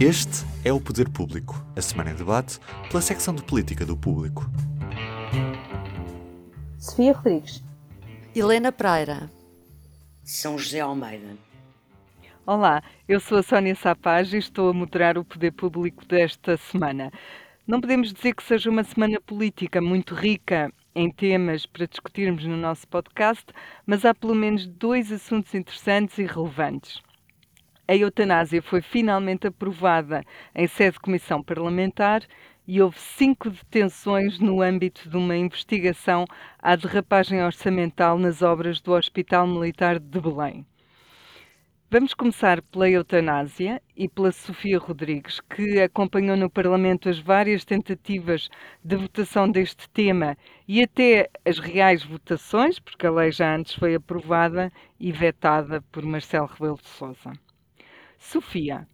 Este é o Poder Público, a semana em debate pela secção de política do Público. Sofia Rodrigues. Helena Praira. São José Almeida. Olá, eu sou a Sónia Sapaz e estou a moderar o Poder Público desta semana. Não podemos dizer que seja uma semana política muito rica em temas para discutirmos no nosso podcast, mas há pelo menos dois assuntos interessantes e relevantes. A eutanásia foi finalmente aprovada em sede de comissão parlamentar e houve cinco detenções no âmbito de uma investigação à derrapagem orçamental nas obras do Hospital Militar de Belém. Vamos começar pela eutanásia e pela Sofia Rodrigues, que acompanhou no Parlamento as várias tentativas de votação deste tema e até as reais votações, porque a lei já antes foi aprovada e vetada por Marcelo Rebelo de Sousa. Sofia,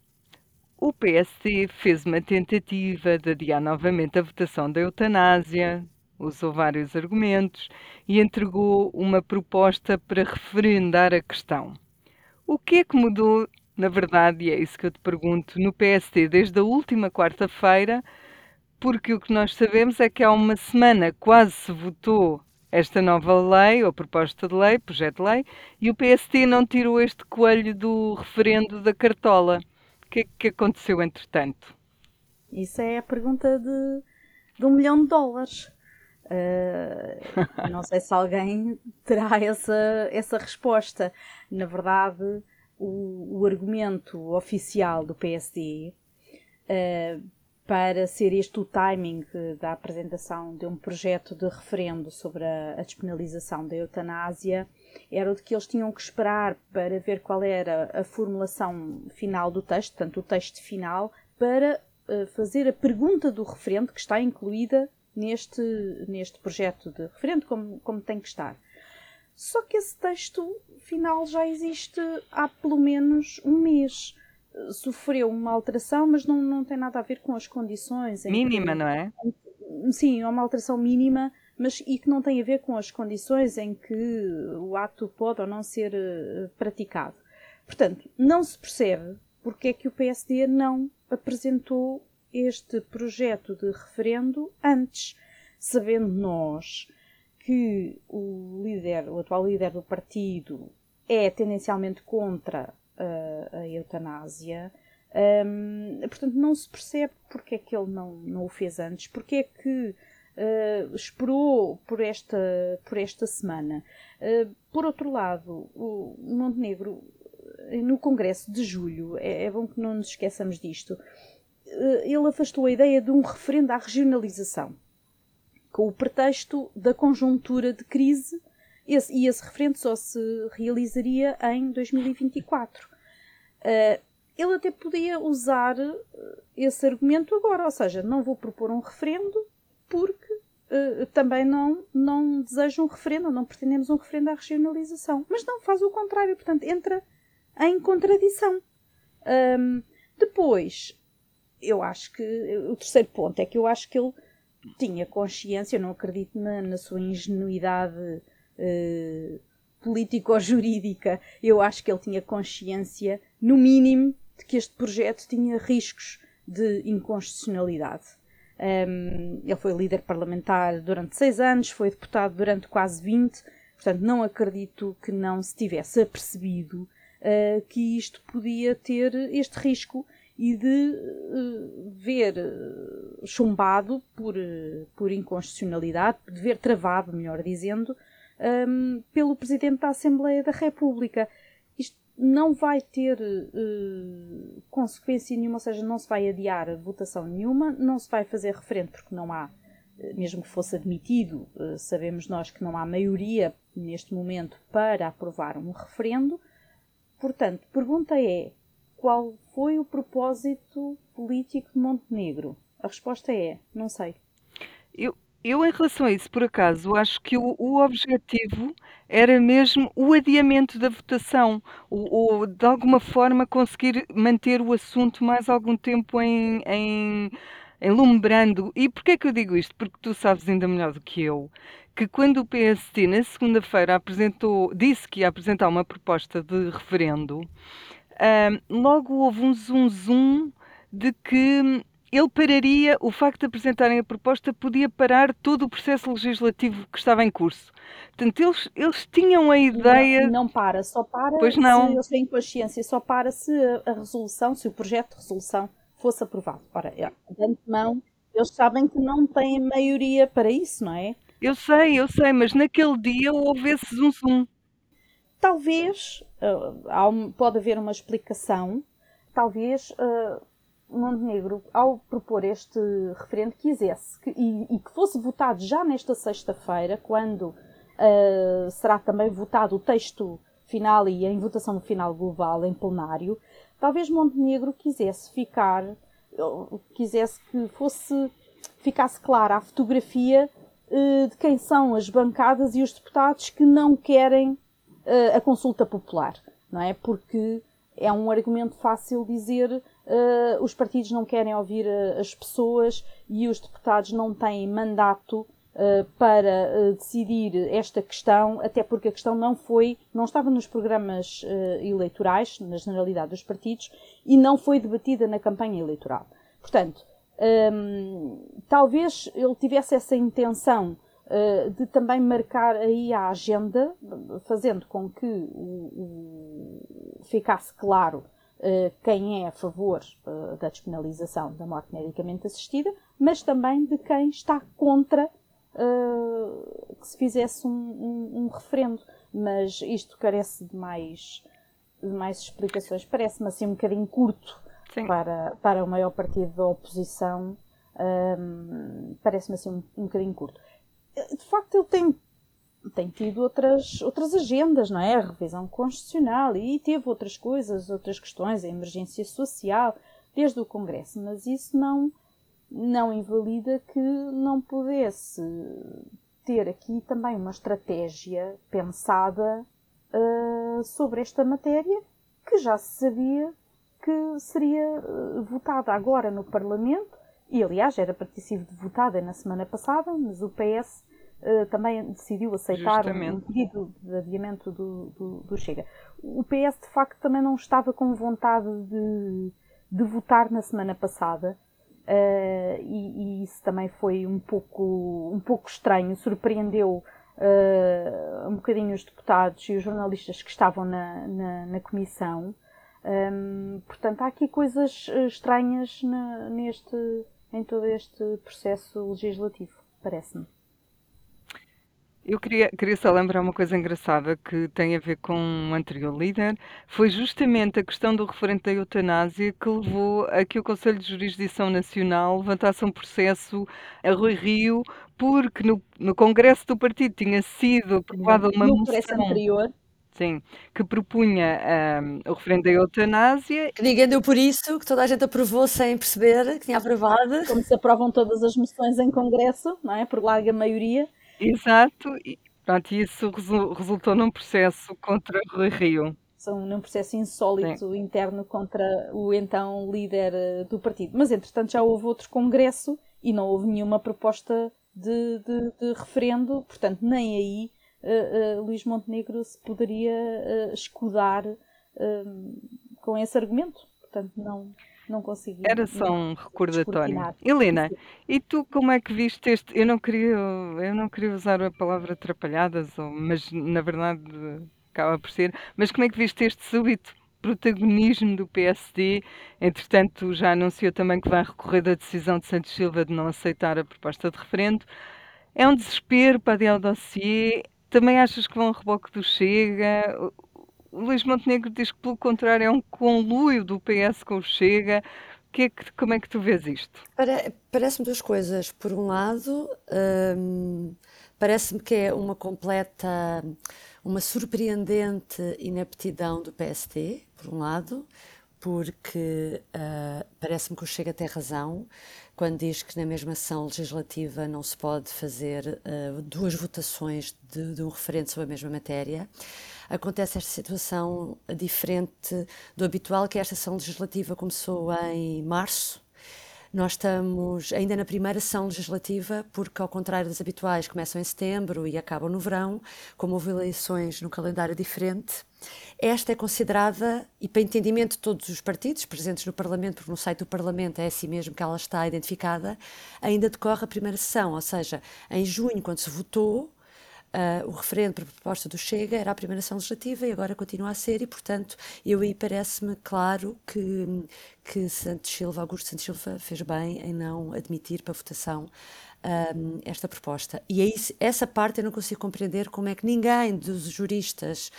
o PSD fez uma tentativa de adiar novamente a votação da eutanásia, usou vários argumentos e entregou uma proposta para referendar a questão. O que é que mudou, na verdade, e é isso que eu te pergunto, no PSD desde a última quarta-feira? Porque o que nós sabemos é que há uma semana quase se votou esta nova lei, ou proposta de lei, projeto de lei, e o PSD não tirou este coelho do referendo da cartola. O que é que aconteceu entretanto? Isso é a pergunta de, de um milhão de dólares. Uh, não sei se alguém terá essa, essa resposta. Na verdade, o, o argumento oficial do PSD uh, para ser este o timing da apresentação de um projeto de referendo sobre a, a despenalização da eutanásia era o de que eles tinham que esperar para ver qual era a formulação final do texto, portanto, o texto final, para uh, fazer a pergunta do referendo que está incluída neste, neste projeto de referendo, como, como tem que estar. Só que esse texto final já existe há pelo menos um mês. Sofreu uma alteração, mas não, não tem nada a ver com as condições. Mínima, que, não é? Sim, é uma alteração mínima, mas e que não tem a ver com as condições em que o ato pode ou não ser uh, praticado. Portanto, não se percebe porque é que o PSD não apresentou este projeto de referendo antes, sabendo nós que o líder, o atual líder do partido, é tendencialmente contra uh, a eutanásia. Um, portanto, não se percebe porque é que ele não, não o fez antes, porque é que uh, esperou por esta, por esta semana. Uh, por outro lado, o Montenegro, no Congresso de Julho, é, é bom que não nos esqueçamos disto, eh, ele afastou a ideia de um referendo à regionalização, com o pretexto da conjuntura de crise, esse, e esse referendo só se realizaria em 2024. Uh, ele até podia usar eh, esse argumento agora, ou seja, não vou propor um referendo porque uh, também não, não desejo um referendo, não pretendemos um referendo à regionalização. Mas não, faz o contrário, portanto, entra em contradição. Um, depois, eu acho que o terceiro ponto é que eu acho que ele tinha consciência, eu não acredito na, na sua ingenuidade uh, político-jurídica, eu acho que ele tinha consciência, no mínimo, de que este projeto tinha riscos de inconstitucionalidade. Um, ele foi líder parlamentar durante seis anos, foi deputado durante quase 20, portanto, não acredito que não se tivesse apercebido uh, que isto podia ter este risco e de uh, ver uh, chumbado por, uh, por inconstitucionalidade, de ver travado, melhor dizendo, um, pelo Presidente da Assembleia da República. Isto não vai ter consequência nenhuma, ou seja, não se vai adiar votação nenhuma, não se vai fazer referendo porque não há, mesmo que fosse admitido, sabemos nós que não há maioria neste momento para aprovar um referendo. Portanto, pergunta é: qual foi o propósito político de Montenegro? A resposta é: não sei. Eu, eu em relação a isso, por acaso, acho que o, o objetivo era mesmo o adiamento da votação, ou, ou, de alguma forma conseguir manter o assunto mais algum tempo em, em, enlumbrando. E porquê que eu digo isto? Porque tu sabes ainda melhor do que eu que quando o PST na segunda-feira apresentou, disse que ia apresentar uma proposta de referendo, logo houve um zoom zoom de que ele pararia, o facto de apresentarem a proposta podia parar todo o processo legislativo que estava em curso. Portanto, eles, eles tinham a ideia. Não, não para, só para pois não. se eles têm consciência, só para se a resolução, se o projeto de resolução fosse aprovado. Ora, é, de antemão, eles sabem que não têm maioria para isso, não é? Eu sei, eu sei, mas naquele dia houve esse zum zum. Talvez, uh, pode haver uma explicação, talvez uh, Montenegro, ao propor este referendo, quisesse que, e, e, que fosse votado já nesta sexta-feira, quando uh, será também votado o texto final e em votação final global em plenário, talvez Montenegro quisesse ficar, quisesse que fosse, ficasse clara a fotografia uh, de quem são as bancadas e os deputados que não querem uh, a consulta popular, não é? Porque é um argumento fácil dizer uh, os partidos não querem ouvir uh, as pessoas e os deputados não têm mandato uh, para decidir esta questão, até porque a questão não foi, não estava nos programas eleitorais, na generalidade dos partidos, e não foi debatida na campanha eleitoral. Portanto, um, ehm, talvez ele tivesse essa intenção de também marcar aí a agenda, fazendo com que o, o, ficasse claro quem é a favor uh, da despenalização da morte medicamente assistida, mas também de quem está contra uh, que se fizesse um, um, um, referendo. Mas isto carece de mais, de mais explicações. Parece-me assim um bocadinho curto para, para o maior partido da oposição. Um, Parece-me assim um, um bocadinho curto. De facto, ele tem tem tido outras, outras agendas, não é? A revisão constitucional e teve outras coisas, outras questões, a emergência social, desde o Congresso, mas isso não, não invalida que não pudesse ter aqui também uma estratégia pensada uh, sobre esta matéria que já se sabia que seria uh, votada agora no Parlamento e aliás era para ter sido votada na semana passada, mas o PS uh, também decidiu aceitar Justamente. um pedido de adiamento do, do, do, Chega. O PS, de facto, também não estava com vontade de, de votar na semana passada. Uh, e, e, isso também foi um pouco, um pouco estranho, surpreendeu uh, um bocadinho os deputados e os jornalistas que estavam na, na, na comissão. Um, portanto, há aqui coisas estranhas na, neste, em todo este processo legislativo, parece-me. Eu queria, queria só lembrar uma coisa engraçada que tem a ver com um anterior líder. Foi justamente a questão do referente da eutanásia que levou a que o Conselho de Jurisdição Nacional levantasse um processo a Rui Rio, porque no, no Congresso do Partido tinha sido aprovada uma no moção. anterior. Sim, que propunha um, o referendo da eutanásia. Que ninguém deu por isso, que toda a gente aprovou sem perceber que tinha aprovado. Como se aprovam todas as moções em Congresso, não é? Por larga maioria. Exato, e pronto, isso resultou num processo contra Rui Rio. São num processo insólito interno contra o então líder eh, do partido. Mas entretanto já houve outro congresso e não houve nenhuma proposta de, de, de referendo, portanto nem aí uh, uh, Luís Montenegro se poderia escudar com esse argumento. Portanto, não, não consegui. Era só um recordatório. Helena, e tu como é que viste este? Eu não queria, eu não queria usar a palavra atrapalhadas, mas na verdade acaba por ser. Mas como é que viste este súbito protagonismo do PSD? Entretanto, já anunciou também que vai recorrer da decisão de Santos Silva de não aceitar a proposta de referendo. É um desespero para o dossiê? Também achas que vão a reboque do Chega? O Luís Montenegro diz que, pelo contrário, é um conluio do PS com o Chega. Que é que, como é que tu vês isto? Parece-me duas coisas. Por um lado, hum, parece-me que é uma completa, uma surpreendente inaptidão do PST, por um lado, porque uh, parece-me que o Chega tem razão quando diz que na mesma sessão legislativa não se pode fazer uh, duas votações de, de um referendo sobre a mesma matéria acontece esta situação diferente do habitual, que esta sessão legislativa começou em março, Nós estamos ainda na primeira sessão legislativa, porque, ao contrário das habituais, começam em setembro e acabam no verão, como houve eleições no calendário diferente. Esta é considerada, e para entendimento de todos os partidos presentes no Parlamento, porque no site do Parlamento é assim mesmo que ela está identificada, ainda decorre a primeira sessão, ou seja, em junho, quando se votou, Uh, o referendo a proposta do Chega era a primeira ação legislativa e agora continua a ser, e portanto, eu aí parece-me claro que, que Santos Silva, Augusto Santos Silva, fez bem em não admitir para votação um, esta proposta. E aí, essa parte eu não consigo compreender como é que ninguém dos juristas.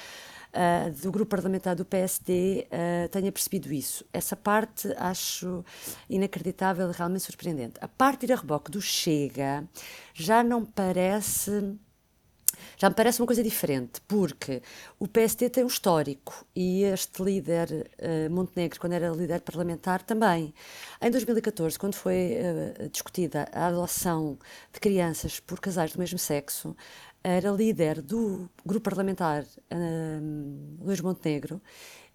Uh, do grupo parlamentar do PSD uh, tenha percebido isso. Essa parte acho inacreditável e realmente surpreendente. A parte de a reboque do Chega já não parece já me parece uma coisa diferente, porque o PSD tem um histórico e este líder uh, Montenegro, quando era líder parlamentar, também. Em 2014, quando foi uh, discutida a adoção de crianças por casais do mesmo sexo, era líder do grupo parlamentar uh, Luís Montenegro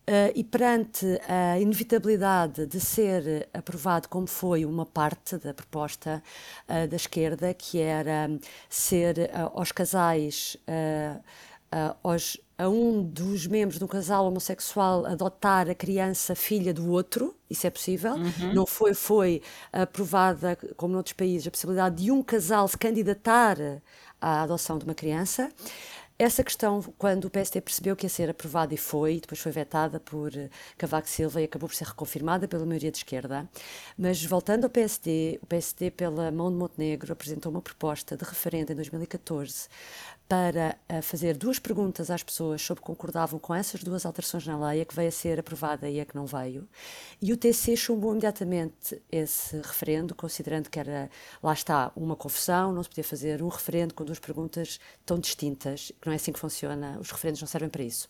Uh, e perante a inevitabilidade de ser aprovado como foi uma parte da proposta uh, da esquerda, que era ser uh, aos casais, aos, a um dos membros de um casal homossexual adotar a criança filha do outro, isso é possível. Uhum. Não foi, foi aprovada, como noutros países, a possibilidade de um casal se candidatar à adoção de uma criança. Essa questão, quando o PSD percebeu que ia ser aprovada e foi, depois foi vetada por eh, Cavaco Silva e acabou por ser reconfirmada pela maioria de esquerda. Mas voltando ao PSD, o PSD, pela mão de Montenegro, apresentou uma proposta de referendo em 2014 para uh, fazer duas perguntas às pessoas sobre concordavam com essas duas alterações na lei, a que veio a ser aprovada e a que não veio. E o TC chumbou imediatamente esse referendo, considerando que era, lá está, uma confusão, não se podia fazer um referendo com duas perguntas tão distintas, que não é assim que funciona, os referendos não servem para isso.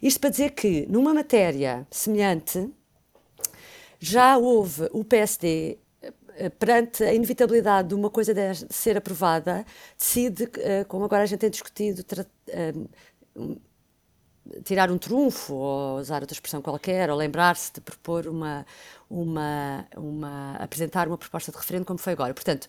Isto para dizer que, numa matéria semelhante, já houve o PSD eh, perante a inevitabilidade de uma coisa de ser aprovada, decide, eh, como agora a gente tem discutido, eh, tirar um trunfo, ou usar outra expressão qualquer, ou lembrar-se de propor uma, uma, uma, apresentar uma proposta de referendo, como foi agora. Portanto,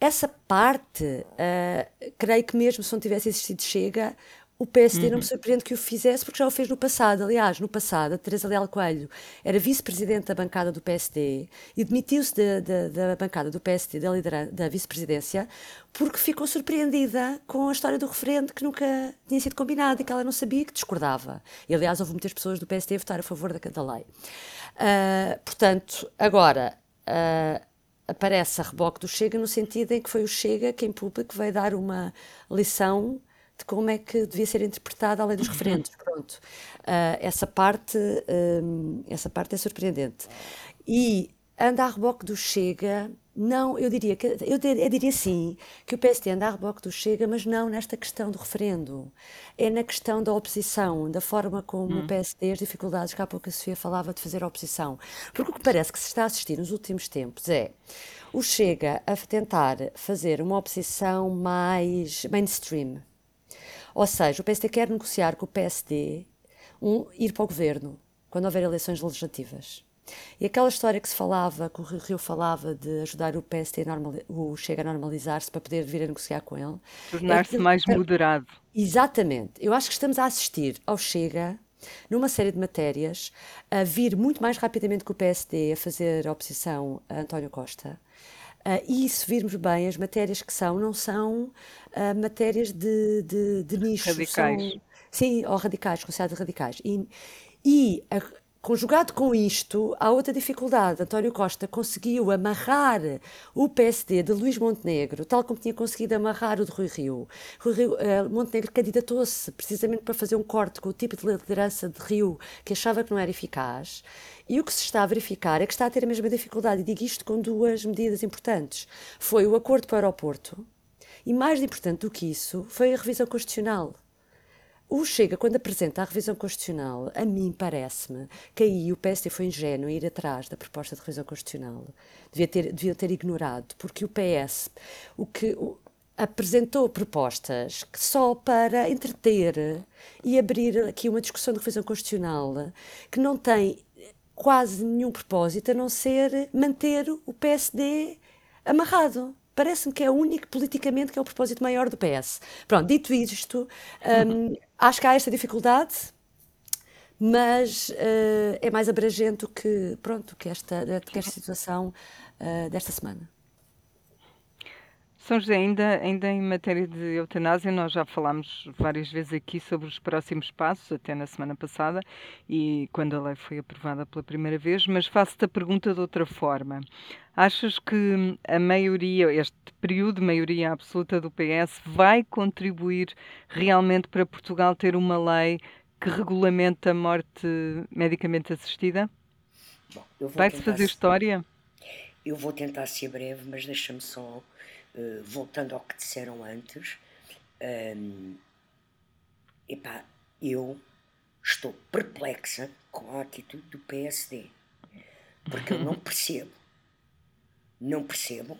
essa parte, uh, creio que mesmo se não tivesse existido Chega, o PSD uhum. não me uhum. surpreende que o fizesse, porque já o fez no passado. Aliás, no passado, a Teresa Leal Coelho era vice-presidente da bancada do PSD e demitiu-se da, da, da, bancada do PSD, da, da vice-presidência, porque ficou surpreendida com a história do referendo que nunca tinha sido combinado e que ela não sabia que discordava. E, aliás, houve muitas pessoas do PSD a votar a favor da, da lei. Uh, portanto, agora. Uh, aparece a reboque do Chega no sentido em que foi o Chega que em público veio dar uma lição de como é que devia ser interpretada a lei dos referendos. Pronto. Uh, essa, parte, um, essa parte é surpreendente. E anda a reboque do Chega, não, eu diria que eu, eu diria sim que o PSD anda a reboque do Chega, mas não nesta questão do referendo. É na questão da oposição, da forma como hum. o PSD, as dificuldades que há pouco a Sofia falava de fazer a oposição. Porque o que parece que se está a assistir nos últimos tempos é o Chega a tentar fazer uma oposição mais mainstream ou seja, o PSD quer negociar com o PSD um, ir para o governo quando houver eleições legislativas. E aquela história que se falava, que o Rio falava de ajudar o normal, o Chega a normalizar-se para poder vir a negociar com ele. Tornar-se é, mais moderado. Exatamente. Eu acho que estamos a assistir ao Chega, numa série de matérias, a vir muito mais rapidamente que o PSD a fazer a oposição a António Costa. Uh, e se virmos bem, as matérias que são, não são uh, matérias de, de, de nicho. Radicais. São, sim, ou radicais, consideradas radicais. E, e a, Conjugado com isto, há outra dificuldade. António Costa conseguiu amarrar o PSD de Luís Montenegro, tal como tinha conseguido amarrar o de Rui Rio. Rui Rio uh, Montenegro candidatou-se precisamente para fazer um corte com o tipo de liderança de Rio que achava que não era eficaz. E o que se está a verificar é que está a ter a mesma dificuldade. E digo isto com duas medidas importantes. Foi o acordo para o aeroporto e, mais importante do que isso, foi a revisão constitucional. O Chega, quando apresenta a revisão constitucional, a mim parece-me que aí o PSD foi ingênuo em ir atrás da proposta de revisão constitucional. Devia ter, devia ter ignorado, porque o PS o que, o, apresentou propostas que só para entreter e abrir aqui uma discussão de revisão constitucional que não tem quase nenhum propósito a não ser manter o PSD amarrado. Parece-me que é o único politicamente que é o propósito maior do PS. Pronto, dito isto, um, acho que há esta dificuldade, mas uh, é mais abrangente que, pronto, que esta, que esta situação uh, desta semana. São José, ainda, ainda em matéria de eutanásia, nós já falámos várias vezes aqui sobre os próximos passos, até na semana passada, e quando a lei foi aprovada pela primeira vez, mas faço-te a pergunta de outra forma. Achas que a maioria, este período de maioria absoluta do PS, vai contribuir realmente para Portugal ter uma lei que regulamenta a morte medicamente assistida? Vai-se fazer história? Eu vou tentar ser breve, mas deixa-me só eh, voltando ao que disseram antes, um, epá, eu estou perplexa com a atitude do PSD. Porque eu não percebo. Não percebo.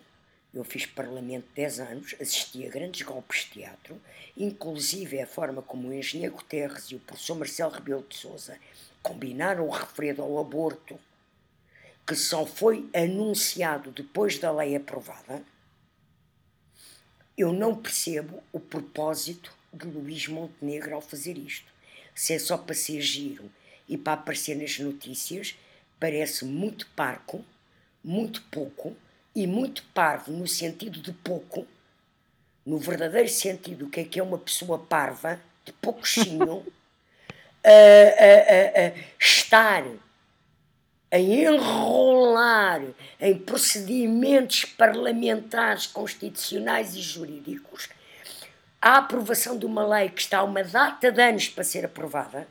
Eu fiz parlamento 10 anos, assisti a grandes golpes de teatro, inclusive a forma como o engenheiro Guterres e o professor Marcelo Rebelo de Souza combinaram o referido ao aborto, que só foi anunciado depois da lei aprovada eu não percebo o propósito de Luís Montenegro ao fazer isto. Se é só para ser giro e para aparecer nas notícias, parece muito parco, muito pouco e muito parvo no sentido de pouco, no verdadeiro sentido do que é que é uma pessoa parva, de pouquinho, a, a, a, a estar a enrolar em procedimentos parlamentares, constitucionais e jurídicos a aprovação de uma lei que está a uma data de anos para ser aprovada,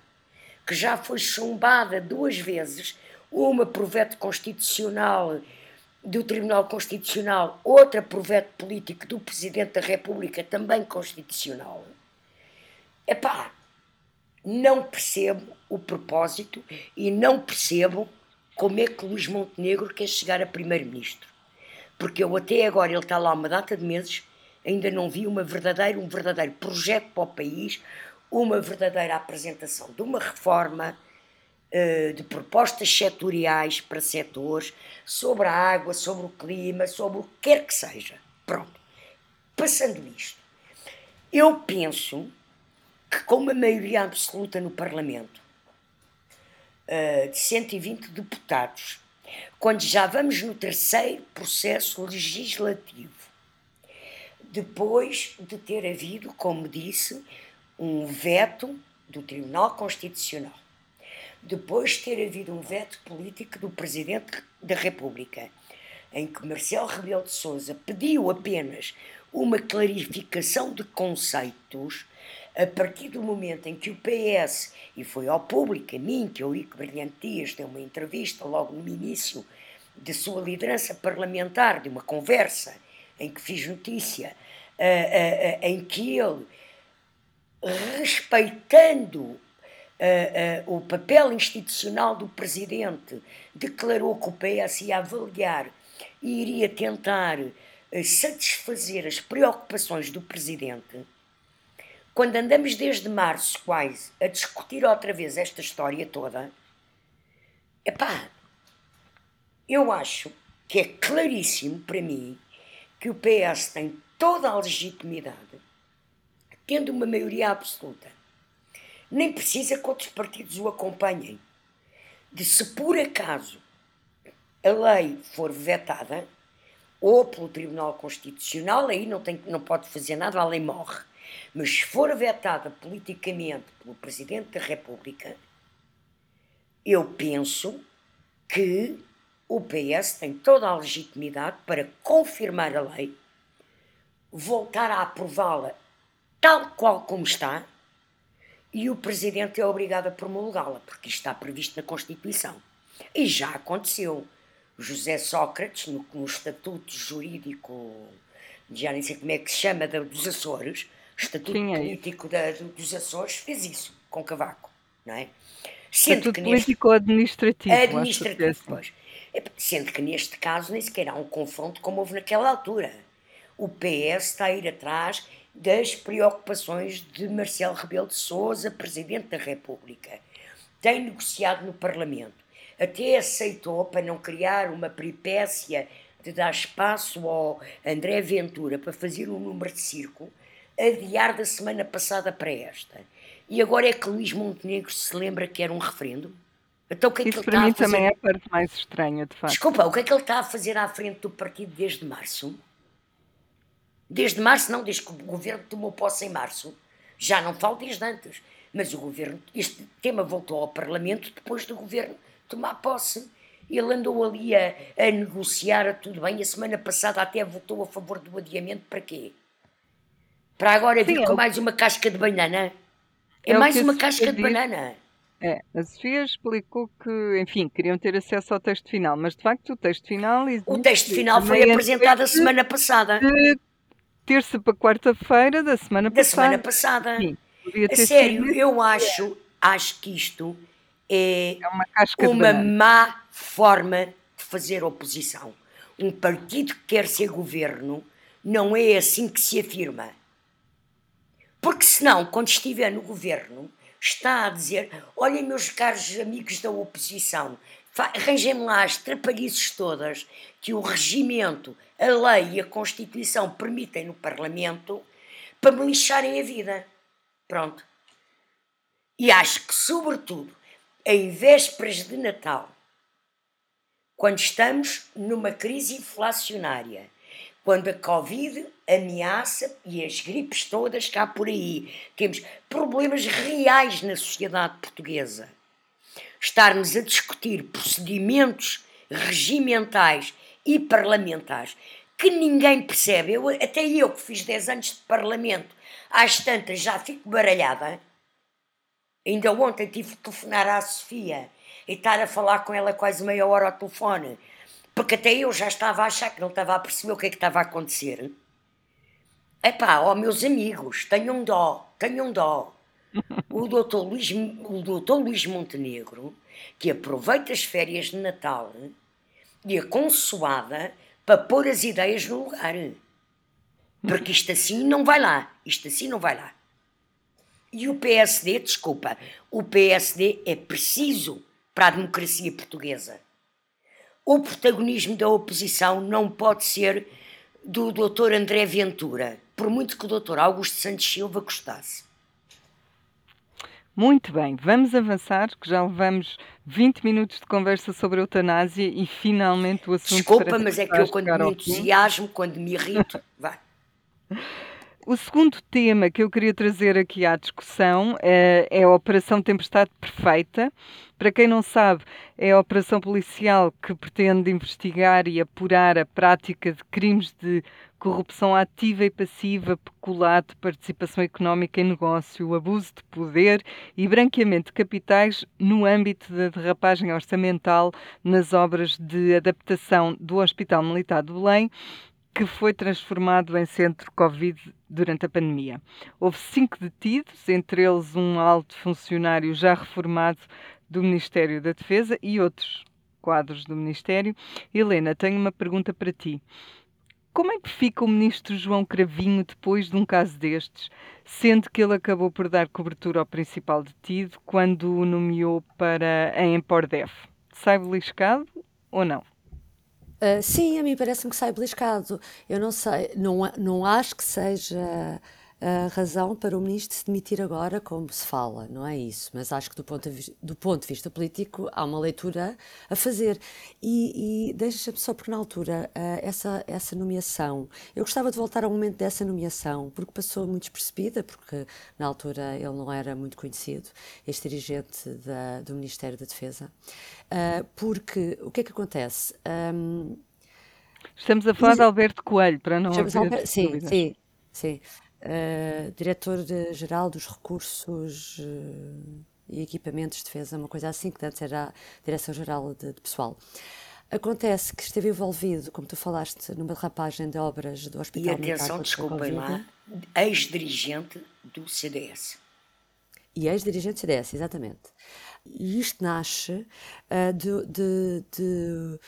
que já foi chumbada duas vezes, uma por veto constitucional do Tribunal Constitucional, outra por veto político do Presidente da República, também constitucional. Epá, não percebo o propósito e não percebo como é que Luís Montenegro quer chegar a primeiro-ministro. Porque eu até agora, ele está lá uma data de meses, ainda não vi uma verdadeira, um verdadeiro projeto para o país, uma verdadeira apresentação de uma reforma, uh, de propostas setoriais para setores, sobre a água, sobre o clima, sobre o que quer que seja. Pronto. Passando isto, eu penso que com uma maioria absoluta no Parlamento, uh, de 120 deputados, quando já vamos no terceiro processo legislativo, depois de ter havido, como disse, um veto do Tribunal Constitucional, depois de ter havido um veto político do Presidente da República, em que Marcelo Rebelo de Sousa pediu apenas uma clarificação de conceitos a partir do momento em que o PS, e foi ao público, a mim, que eu li que Brilhante Dias deu uma entrevista logo no início de sua liderança parlamentar, de uma conversa em que fiz notícia, uh, uh, uh, em que ele, respeitando o papel institucional do Presidente, declarou que o PS ia avaliar e iria tentar satisfazer as preocupações do Presidente quando andamos desde março quase a discutir outra vez esta história toda, epá, eu acho que é claríssimo para mim que o PS tem toda a legitimidade, tendo uma maioria absoluta. Nem precisa que outros partidos o acompanhem. De se por acaso a lei for vetada, ou pelo Tribunal Constitucional, aí não, tem, não pode fazer nada, a lei morre mas se for vetada politicamente pelo Presidente da República, eu penso que o PS tem toda a legitimidade para confirmar a lei, voltar a aprová-la tal qual como está, e o Presidente é obrigado a promulgá-la, porque isto está previsto na Constituição. E já aconteceu. José Sócrates, no, no Estatuto Jurídico, já nem sei como é que se chama, dos Açores, Estatuto Sim, é Político da, dos Açores fez isso com Cavaco, não é? Sendo Estatuto Político neste... administrativo. Administrativo, assim. pois. Sendo que neste caso nem sequer há um confronto como houve naquela altura. O PS está a ir atrás das preocupações de Marcelo Rebelo de Sousa, Presidente da República. Tem negociado no Parlamento. até aceitou, para não criar uma peripécia de dar espaço ao André Ventura para fazer um número de circo, adiar da semana passada para esta. E agora é que Luís Montenegro se lembra que era um referendo? Então o que é que Isso ele para está mim a fazer? também é a parte mais estranha, de facto. Desculpa, o que é que ele está a fazer à frente do partido desde março? Desde março, não, desde que o governo tomou posse em março. Já não falo desde antes. Mas o governo, este tema voltou ao Parlamento depois do governo tomar posse. Ele andou ali a, a negociar a tudo bem. A semana passada até votou a favor do adiamento. Para quê? Para agora vir Sim, com é mais uma casca de banana? É, é mais uma casca de banana. É, a Sofia explicou que, enfim, queriam ter acesso ao texto final, mas de facto o texto final. O texto final foi apresentado a semana passada. De terça para quarta-feira da semana da passada. Da semana passada. Sim, a sério, eu acho, acho que isto é, é uma, uma má forma de fazer oposição. Um partido que quer ser governo não é assim que se afirma. Porque senão, quando estiver no governo, está a dizer: olhem, meus caros amigos da oposição, arranjem-me lá as trapalhices todas que o regimento, a lei e a Constituição permitem no Parlamento para me lixarem a vida. Pronto. E acho que, sobretudo, em vésperas de Natal, quando estamos numa crise inflacionária, quando a Covid ameaça e as gripes todas cá por aí, temos problemas reais na sociedade portuguesa. Estarmos a discutir procedimentos regimentais e parlamentares que ninguém percebe. Eu, até eu que fiz 10 anos de parlamento, às tantas já fico baralhada. Ainda ontem tive que telefonar à Sofia e estar a falar com ela quase meia hora ao telefone porque até eu já estava a achar que não estava a perceber o que é que estava a acontecer. Epá, ó meus amigos, tenham dó, tenham dó. O doutor Luís, o doutor Luís Montenegro, que aproveita as férias de Natal e a consoada para pôr as ideias no lugar. Porque isto assim não vai lá, isto assim não vai lá. E o PSD, desculpa, o PSD é preciso para a democracia portuguesa o protagonismo da oposição não pode ser do Dr. André Ventura, por muito que o Dr. Augusto Santos Silva gostasse. Muito bem, vamos avançar, que já levamos 20 minutos de conversa sobre a eutanásia e finalmente o assunto. Desculpa, mas é que eu, quando me entusiasmo, quando me irrito, vai. O segundo tema que eu queria trazer aqui à discussão é, é, a Operação Tempestade Perfeita. Para quem não sabe, é a operação policial que pretende investigar e apurar a prática de crimes de corrupção ativa e passiva, peculato, participação económica em negócio, abuso de poder e branqueamento de capitais no âmbito da derrapagem orçamental nas obras de adaptação do Hospital Militar de Belém que foi transformado em centro Covid durante a pandemia. Houve cinco detidos, entre eles um alto funcionário já reformado do Ministério da Defesa e outros quadros do Ministério. Helena, tenho uma pergunta para ti. Como é que fica o ministro João Cravinho depois de um caso destes, sendo que ele acabou por dar cobertura ao principal detido quando o nomeou para a Empordef? Sai beliscado ou não? Uh, sim, a mim parece-me que sai beliscado. Eu não sei, não, não acho que seja a razão para o ministro se demitir agora, como se fala, não é isso. Mas acho que do ponto de, do ponto de vista político há uma leitura a fazer. E, e deixa-me só, porque na altura, uh, essa, essa nomeação, eu gostava de voltar ao momento dessa nomeação, porque passou muito despercebida, porque na altura ele não era muito conhecido, este dirigente da, do Ministério da Defesa. Uh, porque o que é que acontece? Um, Estamos a falar de Alberto Coelho, para não haver Sim, sim, sim. Uh, Diretor-Geral dos Recursos uh, e Equipamentos de Defesa, uma coisa assim, que antes era a Direção-Geral de, de, Pessoal. Acontece que esteve envolvido, como tu falaste, numa derrapagem de obras do Hospital E atenção, desculpem lá, ex-dirigente do CDS. E ex-dirigente do CDS, exatamente. E isto nasce uh, de, de, de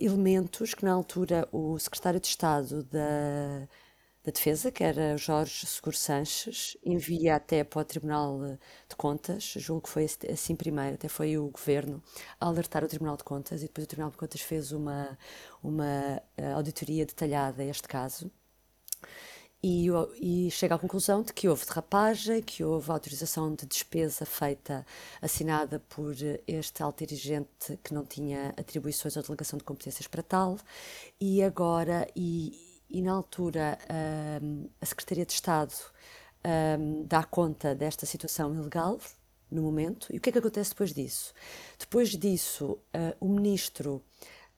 elementos que, na altura, o secretário de Estado da da Defesa, que era Jorge Seguro Sanches, envia até para o Tribunal de Contas, julgo que foi assim primeiro, até foi o Governo, a alertar o Tribunal de Contas, e depois o Tribunal de Contas fez uma, uma eh, auditoria detalhada a este caso. E, e, chega à conclusão de que houve derrapagem, que houve autorização de despesa feita, assinada por este alto dirigente que não tinha atribuições ou delegação de competências para tal, e agora, e, e na altura, um, a Secretaria de Estado um, dá conta desta situação ilegal, no momento, e o que é que acontece depois disso? Depois disso, uh, o ministro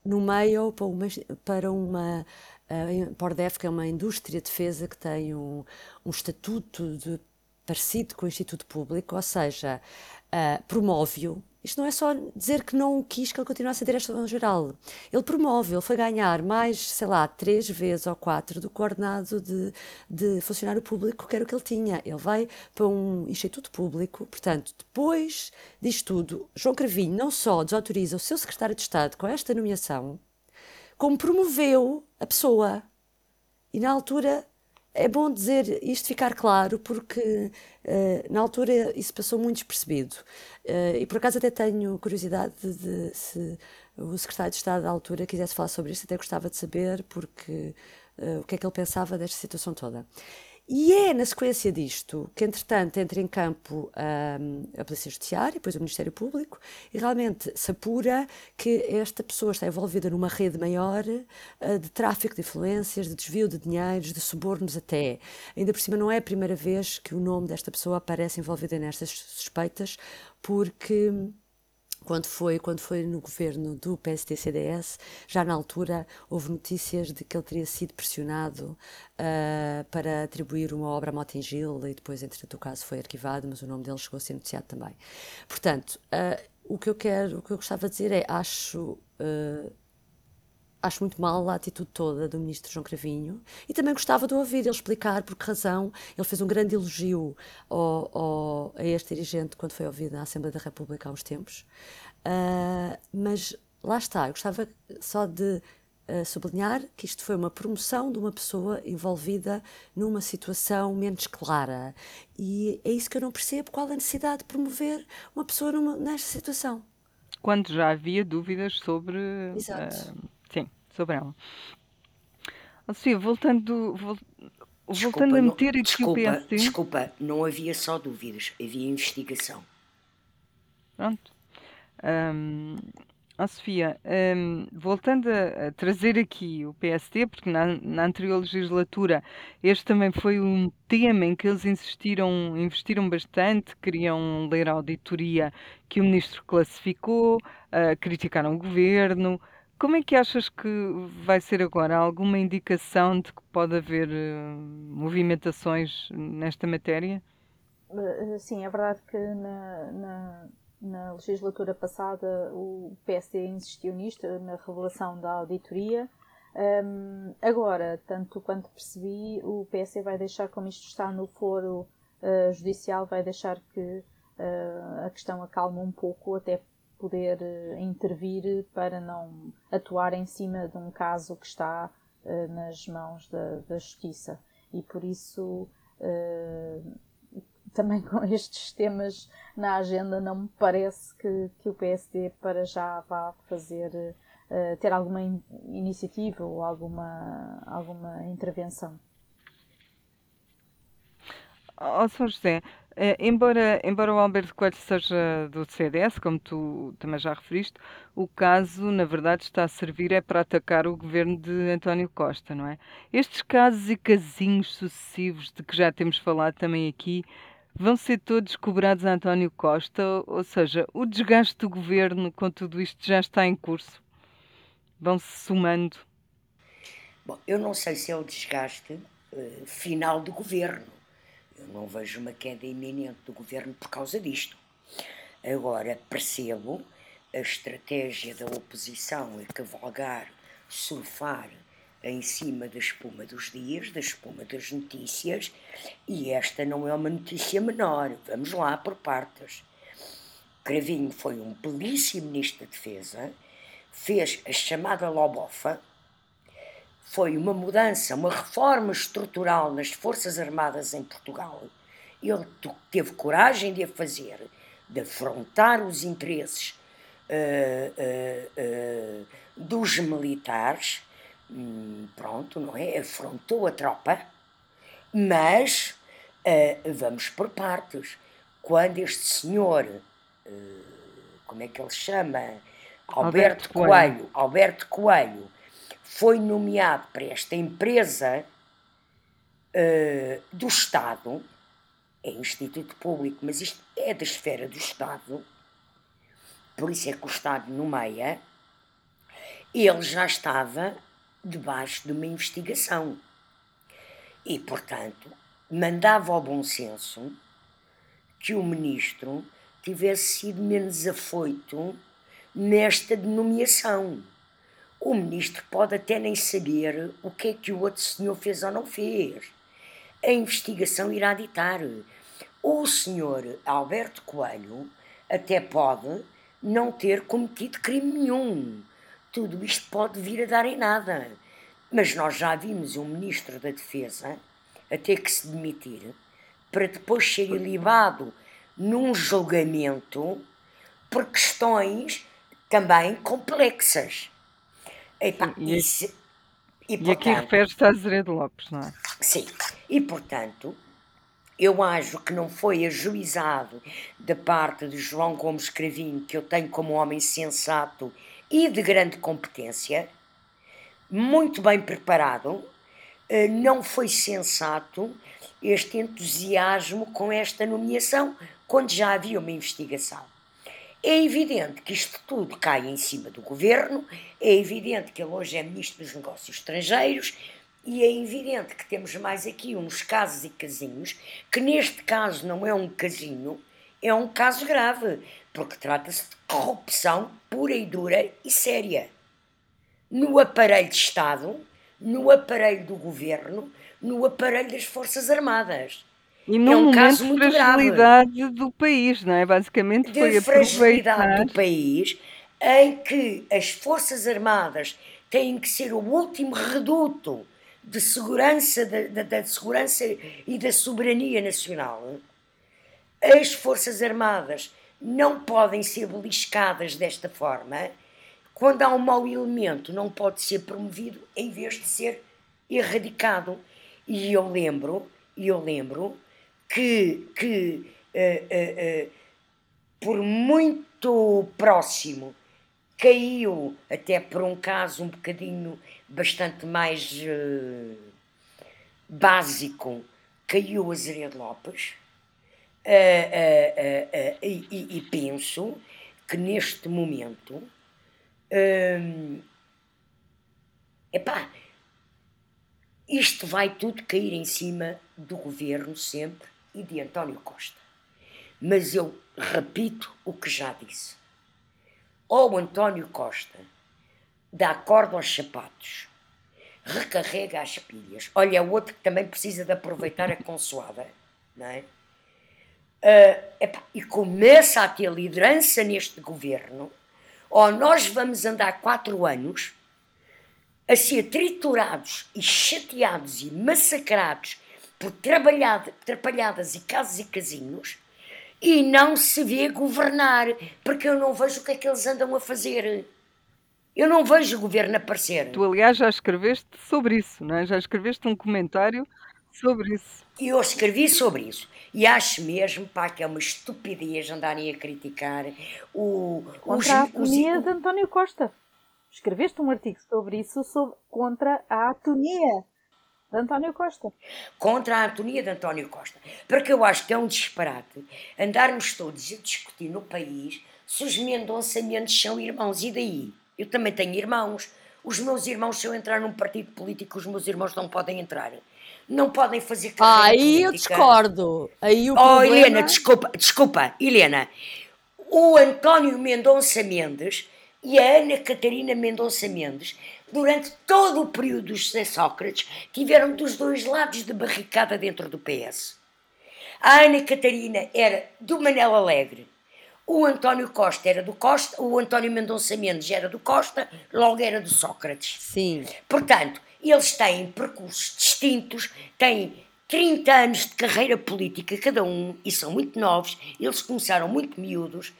nomeia para uma, para uma a Pordef, que é uma indústria de defesa que tem um, um estatuto de, parecido com o Instituto Público, ou seja, uh, promove-o. Isto não é só dizer que não quis que ele continuasse a direção-geral. Ele promove, ele foi ganhar mais, sei lá, três vezes ou quatro do coordenado de, de funcionário público que era o que ele tinha. Ele vai para um instituto público, portanto, depois disto tudo, João Cravinho não só desautoriza o seu secretário de Estado com esta nomeação, como promoveu a pessoa. E na altura é bom dizer isto ficar claro, porque uh, na altura isso passou muito despercebido. Uh, e por acaso até tenho curiosidade de, de, se o secretário de Estado da altura quisesse falar sobre isto, até gostava de saber porque, uh, o que é que ele pensava desta situação toda. E é na sequência disto que, entretanto, entra em campo um, a Polícia Judiciária, depois o Ministério Público, e realmente se apura que esta pessoa está envolvida numa rede maior uh, de tráfico de influências, de desvio de dinheiros, de subornos até. Ainda por cima, não é a primeira vez que o nome desta pessoa aparece envolvida nestas suspeitas, porque quando foi, quando foi no governo do PSD-CDS, já na altura houve notícias de que ele teria sido pressionado uh, para atribuir uma obra a Motengil e depois, entretanto, o caso foi arquivado, mas o nome dele chegou a ser noticiado também. Portanto, uh, o que eu quero, o que eu gostava de dizer é, acho uh, acho muito mal a atitude toda do ministro João Cravinho e também gostava de ouvir ele explicar por que razão ele fez um grande elogio ao, ao, a este dirigente quando foi ouvido na Assembleia da República há uns tempos. Uh, mas lá está, eu gostava só de uh, sublinhar que isto foi uma promoção de uma pessoa envolvida numa situação menos clara. E é isso que eu não percebo, qual a necessidade de promover uma pessoa numa, nesta situação. Quando já havia dúvidas sobre. Exato. Uh sobre ela. Sofia, voltando, vol- Desculpa, voltando a não- meter aqui o desculpa, PSD. desculpa, não havia só dúvidas, havia investigação. Pronto. Ahm, ó, Sofia, ahm, voltando a, a trazer aqui o PST, porque na, na anterior legislatura este também foi um tema em que eles insistiram, investiram bastante, queriam ler a auditoria que o ministro classificou, ah, criticaram o governo. Como é que achas que vai ser agora? Alguma indicação de que pode haver eh, movimentações nesta matéria? Uh, Sim, é verdade que na, na, na legislatura passada o PSD insistiu nisto, na revelação da auditoria. Um, agora, tanto quanto percebi, o PSD vai deixar, como isto está no foro uh, judicial, vai deixar que uh, a questão acalme um pouco até poder uh, intervir para não atuar em cima de um caso que está uh, nas mãos da, da Justiça. E por isso, uh, também com estes temas na agenda, não me parece que, que o PSD para já vá fazer, ter alguma in iniciativa ou alguma, alguma intervenção. Ó oh, São José, eh, embora, embora o Alberto Coelho seja do CDS, como tu também já referiste, o caso, na verdade, está a servir é para atacar o governo de António Costa, não é? Estes casos e casinhos sucessivos de que já temos falado também aqui, vão ser todos cobrados a António Costa, ou seja, o desgaste do governo com tudo isto já está em curso. Vão-se somando. Bom, eu não sei se é o desgaste uh, final do governo. Eu não vejo uma queda iminente do governo por causa disto. Agora, percebo a estratégia da oposição é cavalgar, surfar em cima da espuma dos dias, da espuma das notícias, e esta não é uma notícia menor. Vamos lá por partes. Cravinho foi um belíssimo ministro da Defesa, fez a chamada lobofa, foi uma mudança, uma reforma estrutural nas Forças Armadas em Portugal. Ele teve coragem de a fazer, de afrontar os interesses uh, uh, uh, dos militares, hum, pronto, não é? Afrontou a tropa, mas vamos por partes. Quando este senhor, como é que ele chama? Alberto, Alberto Coelho. Coelho, Alberto Coelho, foi nomeado para esta empresa do Estado, é Instituto Público, mas isto é da esfera do Estado, por isso é que o Estado nomeia, ele já estava debaixo de uma investigação. E, portanto, mandava ao bom senso que o ministro tivesse sido menos afoito nesta denominação. O ministro pode até nem saber o que é que o outro senhor fez ou não fez. A investigação irá ditar. O senhor Alberto Coelho até pode não ter cometido crime nenhum. Tudo isto pode vir a dar em nada. Mas nós já vimos um ministro da Defesa a ter que se demitir para depois ser ilibado num julgamento por questões também complexas. Epa, e, isso, e, e portanto, aqui refere-se a Azeredo Lopes, não é? Sim, e portanto eu acho que não foi ajuizado da parte de João Gomes Cravinho, que eu tenho como homem sensato e de grande competência, muito bem preparado, eh, não foi sensato este entusiasmo com esta nomeação, quando já havia uma investigação. É evidente que isto tudo cai em cima do governo, é evidente que ele hoje é Ministro dos Negócios Estrangeiros, e é evidente que temos mais aqui uns casos e casinhos, que neste caso não é um casinho, é um caso grave, porque trata-se de corrupção pura e dura e séria. No aparelho de Estado, no aparelho do governo, no aparelho das Forças Armadas. E num é um momento caso muito de fragilidade grave. do país, não é? Basicamente de foi fragilidade aproveitar... do país, em que as Forças Armadas têm que ser o último reduto de segurança, da, da, segurança e da soberania nacional, as Forças Armadas não podem ser beliscadas desta forma. Quando há um mau elemento, não pode ser promovido em vez de ser erradicado. E eu lembro, eu lembro que, que uh, uh, uh, por muito próximo caiu até por um caso um bocadinho bastante mais uh, básico, caiu Azeredo Lopes, uh, uh, e, e, penso que neste momento um, epá, isto vai tudo cair em cima do governo sempre e de António Costa. Mas eu repito o que já disse ou António Costa dá corda aos sapatos, recarrega as pilhas. Olha, outro que também precisa de aproveitar a consoada, não é? Uh, e começa a ter liderança neste governo, ou nós vamos andar quatro anos a ser triturados e chateados e massacrados por trabalhadas e casas e casinhos e não se vê governar, porque eu não vejo o que é que eles andam a fazer. Eu não vejo o governo aparecer. Tu, aliás, já escreveste sobre isso, não é? Já escreveste um comentário sobre isso. E eu escrevi sobre isso. E acho mesmo, pá, que é uma estupidez andarem a criticar o... Contra a atonia de António Costa. Escreveste um artigo sobre isso, sobre, contra a atonia de António Costa. Contra a Antonia de António Costa. Porque eu acho que é um disparate andarmos todos a discutir no país se os Mendonça Mendes são irmãos. E daí? Eu também tenho irmãos. Os meus irmãos, se eu entrar num partido político, os meus irmãos não podem entrar. Não podem fazer carreira ah, Aí política. eu discordo. Aí o oh, problema... Helena, desculpa, desculpa, Helena. O António Mendonça Mendes e a Ana Catarina Mendonça Mendes durante todo o período do José Sócrates, tiveram dos dois lados de barricada dentro do PS. A Ana Catarina era do Manel Alegre. O António Costa era do Costa, o António Mendonça Mendes era do Costa, logo era do Sócrates. Sim. Portanto, eles têm percursos distintos, têm 30 anos de carreira política cada um e são muito novos. Eles começaram muito miúdos.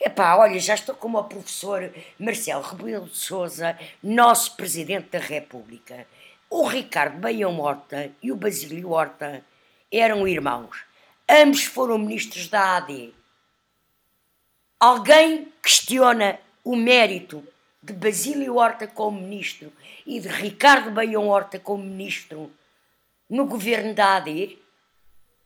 Epá, olha, já estou como o professor Marcelo Rebelo de Souza, nosso Presidente da República. O Ricardo Baião Horta e o Basílio Horta eram irmãos. Ambos foram ministros da AD. Alguém questiona o mérito de Basílio Horta como ministro e de Ricardo Baião Horta como ministro no governo da AD?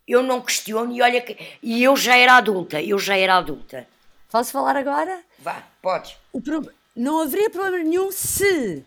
Eu não questiono e olha que. E eu já era adulta, eu já era adulta. Posso falar agora? Vá, podes. O pro- Não haveria problema nenhum se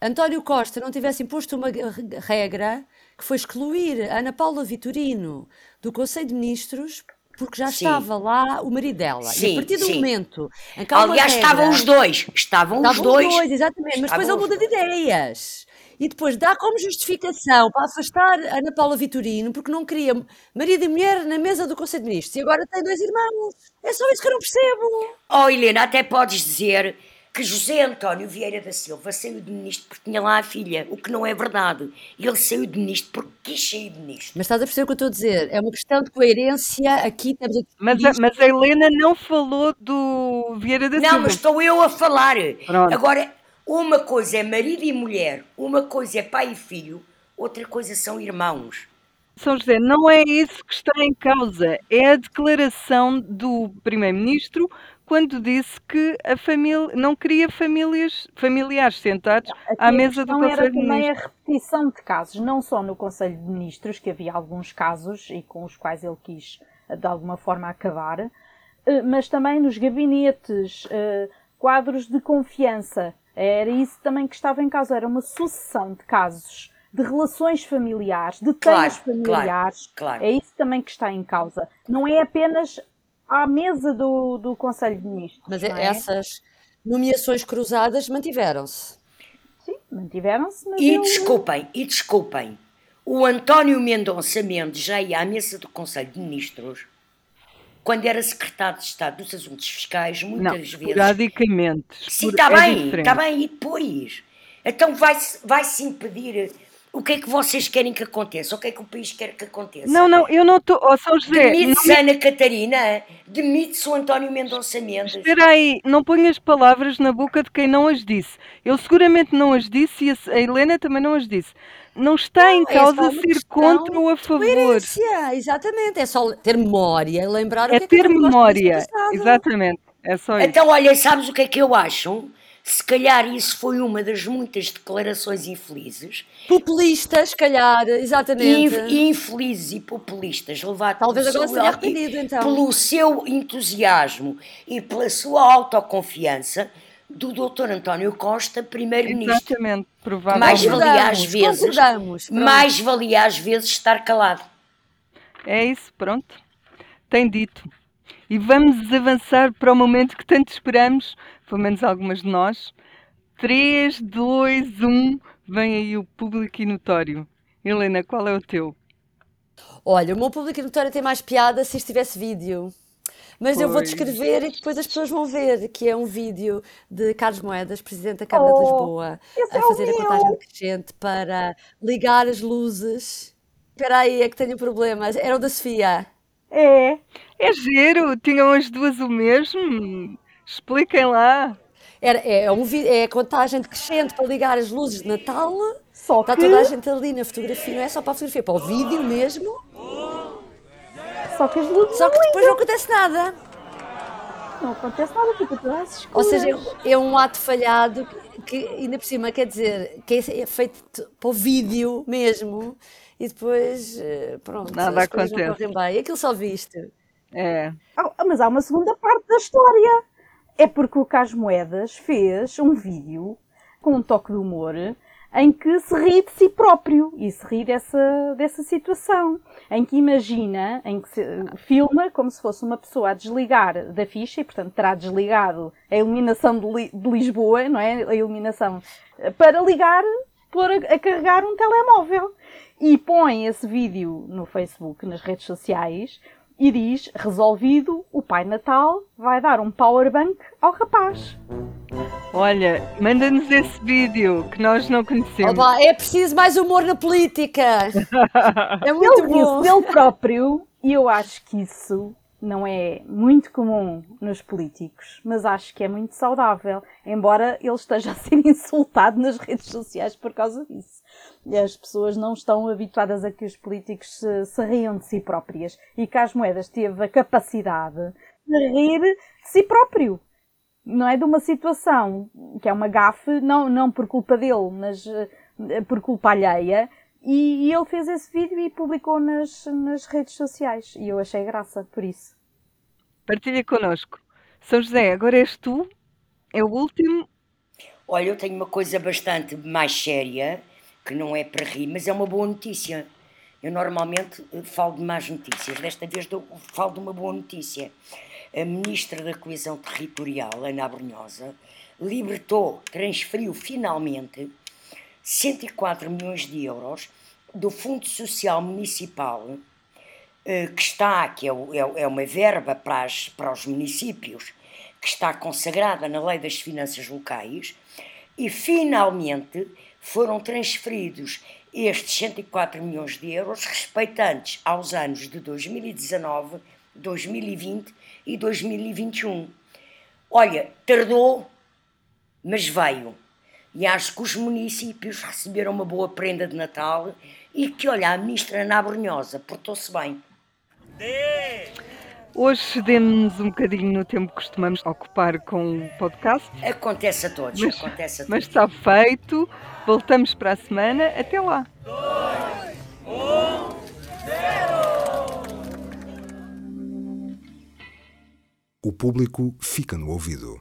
António Costa não tivesse imposto uma re- regra que foi excluir a Ana Paula Vitorino do Conselho de Ministros porque já Sim. estava lá o marido dela. e Sim, a partir do sim. momento em que Aliás, regra- estavam os dois. Estavam, os Estavam dois. exatamente, mas depois ele Estavam muda de ideias. E depois dá como justificação para afastar Ana Paula Vitorino porque não queria marido e mulher na mesa do Conselho de Ministros. E agora tem dois irmãos. É só isso que eu não percebo. Oh, Helena, até podes dizer que José António Vieira da Silva saiu de ministro porque tinha lá a filha, o que não é verdade. Ele saiu de ministro porque quis sair de ministro. Mas estás a perceber o que eu estou a dizer? É uma questão de coerência. Aqui a Mas, a- mas a Helena não falou do Vieira da Não, Silva. mas estou eu a falar. Pronto. Agora, uma coisa é marido e mulher, uma coisa é pai e filho, outra coisa são irmãos. São José, não é isso que está em causa. É a declaração do Primeiro-Ministro quando disse que a família não queria famílias, familiares sentados à mesa do era Conselho de também Ministros. a repetição de casos, não só no Conselho de Ministros, que havia alguns casos e com os quais ele quis de alguma forma acabar, eh, mas também nos gabinetes, eh, quadros de confiança. Era isso também que estava em causa, era uma sucessão de casos de relações familiares, de Claro, temas familiares. claro, claro. É isso também que está em causa. Não é apenas à mesa do, do Conselho de Ministros. Mas é? essas nomeações cruzadas mantiveram-se. Sim, mantiveram-se, E ele- desculpem, e desculpem, o António Mendonça Mendes já ia à mesa do Conselho de Ministros quando era secretário de Estado dos Assuntos Fiscais, Não, muitas vezes. esporadicamente. Sim, está é bem, diferente. está bem, e depois? Então vai-se vai-se impedir. O que é que vocês querem que aconteça? O que é que o país quer que aconteça? Não, não, eu não estou. Oh, São José, Demite-se não, Ana Catarina, demite-se o António Mendonça Mendes. espera aí, não ponhas palavras na boca de quem não as disse. Eu seguramente não as disse e a, Helena também não as disse. Não está em é causa uma ser contra ou a favor. Coerência, exatamente. É só ter memória, lembrar o É que é que ter memória. Exatamente. É só isso. Então, olha, sabes o que é que eu acho? Se calhar isso foi uma das muitas declarações infelizes, Populistas, se calhar, exatamente. inf- infelizes e populistas, levado Talvez pelo agora seu, então. pelo seu entusiasmo e pela sua autoconfiança do Dr. António Costa, primeiro-ministro. Exatamente. Mais Provavelmente. valia às Concordamos, vezes, mais valia às vezes estar calado. É isso, pronto. Tem dito. E vamos avançar para o momento que tanto esperamos, pelo menos algumas de nós. 3, 2, 1, vem aí o público e notório. Helena, qual é o teu? Olha, o meu público notório tem mais piada se isto tivesse vídeo. Mas eu vou Pois. descrever e depois as pessoas vão ver, que é um vídeo de Carlos Moedas, Presidente da Câmara de Oh, Lisboa, esse a é fazer a meu. contagem decrescente para ligar as luzes. Espera aí, é que tenho problemas. Era o da Sofia. É, É giro, tinham as duas o mesmo? Expliquem lá. Era, é, um, é a contagem decrescente para ligar as luzes de Natal. só Está que, toda a gente ali na fotografia, não é só para a fotografia, é para o vídeo mesmo. só que as luzes Só que depois não acontece nada. não acontece nada, fica tudo às escuras. Ou seja, é- é um ato falhado que ainda por cima quer dizer que é é feito para o vídeo mesmo e depois eh, pronto, Nada as coisas não acontece. correm bem. Aquilo só viste. É. Ah, Mas há uma segunda parte da história. É porque o Cas Moedas fez um vídeo com um toque de humor em que se ri de si próprio e se ri dessa, dessa situação. Em que imagina, em que se, filma como se fosse uma pessoa a desligar da ficha e, portanto, terá desligado a iluminação de, de Lisboa, não é? A iluminação eh, para ligar, pôr a, a carregar um telemóvel. E põe esse vídeo no Facebook, nas redes sociais, e diz: resolvido, o Pai Natal vai dar um powerbank ao rapaz. Olha, manda-nos esse vídeo que nós não conhecemos. Oba, é preciso mais humor na política. É muito Ele bom. disse dele próprio, e eu acho que isso não é muito comum nos políticos, mas acho que é muito saudável, embora ele esteja a ser insultado nas redes sociais por causa disso. As pessoas não estão habituadas a que os políticos se, se riam de si próprias e que as moedas teve a capacidade de rir de si próprio. Não é de uma situação que é uma gafe, não, não por culpa dele, mas eh, por culpa alheia, e, e ele fez esse vídeo e publicou nas, nas redes sociais. E eu achei graça por isso. Partilha connosco. São José, agora és tu. É o último. Olha, eu tenho uma coisa bastante mais séria, que não é para rir, mas é uma boa notícia. Eu normalmente eh, falo de más notícias, desta vez dou- falo de uma boa notícia. A Ministra da Coesão Territorial, Ana Brunhosa, libertou, transferiu finalmente 104 milhões de euros do Fundo Social Municipal eh, que está, que é, é é uma verba para, as- para os municípios, que está consagrada na Lei das Finanças Locais, e finalmente foram transferidos estes 104 milhões de euros, respeitantes aos anos de 2019, 2020 e 2021. Olha, tardou, mas veio. E acho que os municípios receberam uma boa prenda de Natal e que, olha, a ministra Ana Brunhosa portou-se bem. Hoje cedemos um bocadinho no tempo que costumamos ocupar com o podcast, Acontece a todos, mas, acontece a todos. mas está feito. Voltamos para a semana. Até lá. O público fica no ouvido.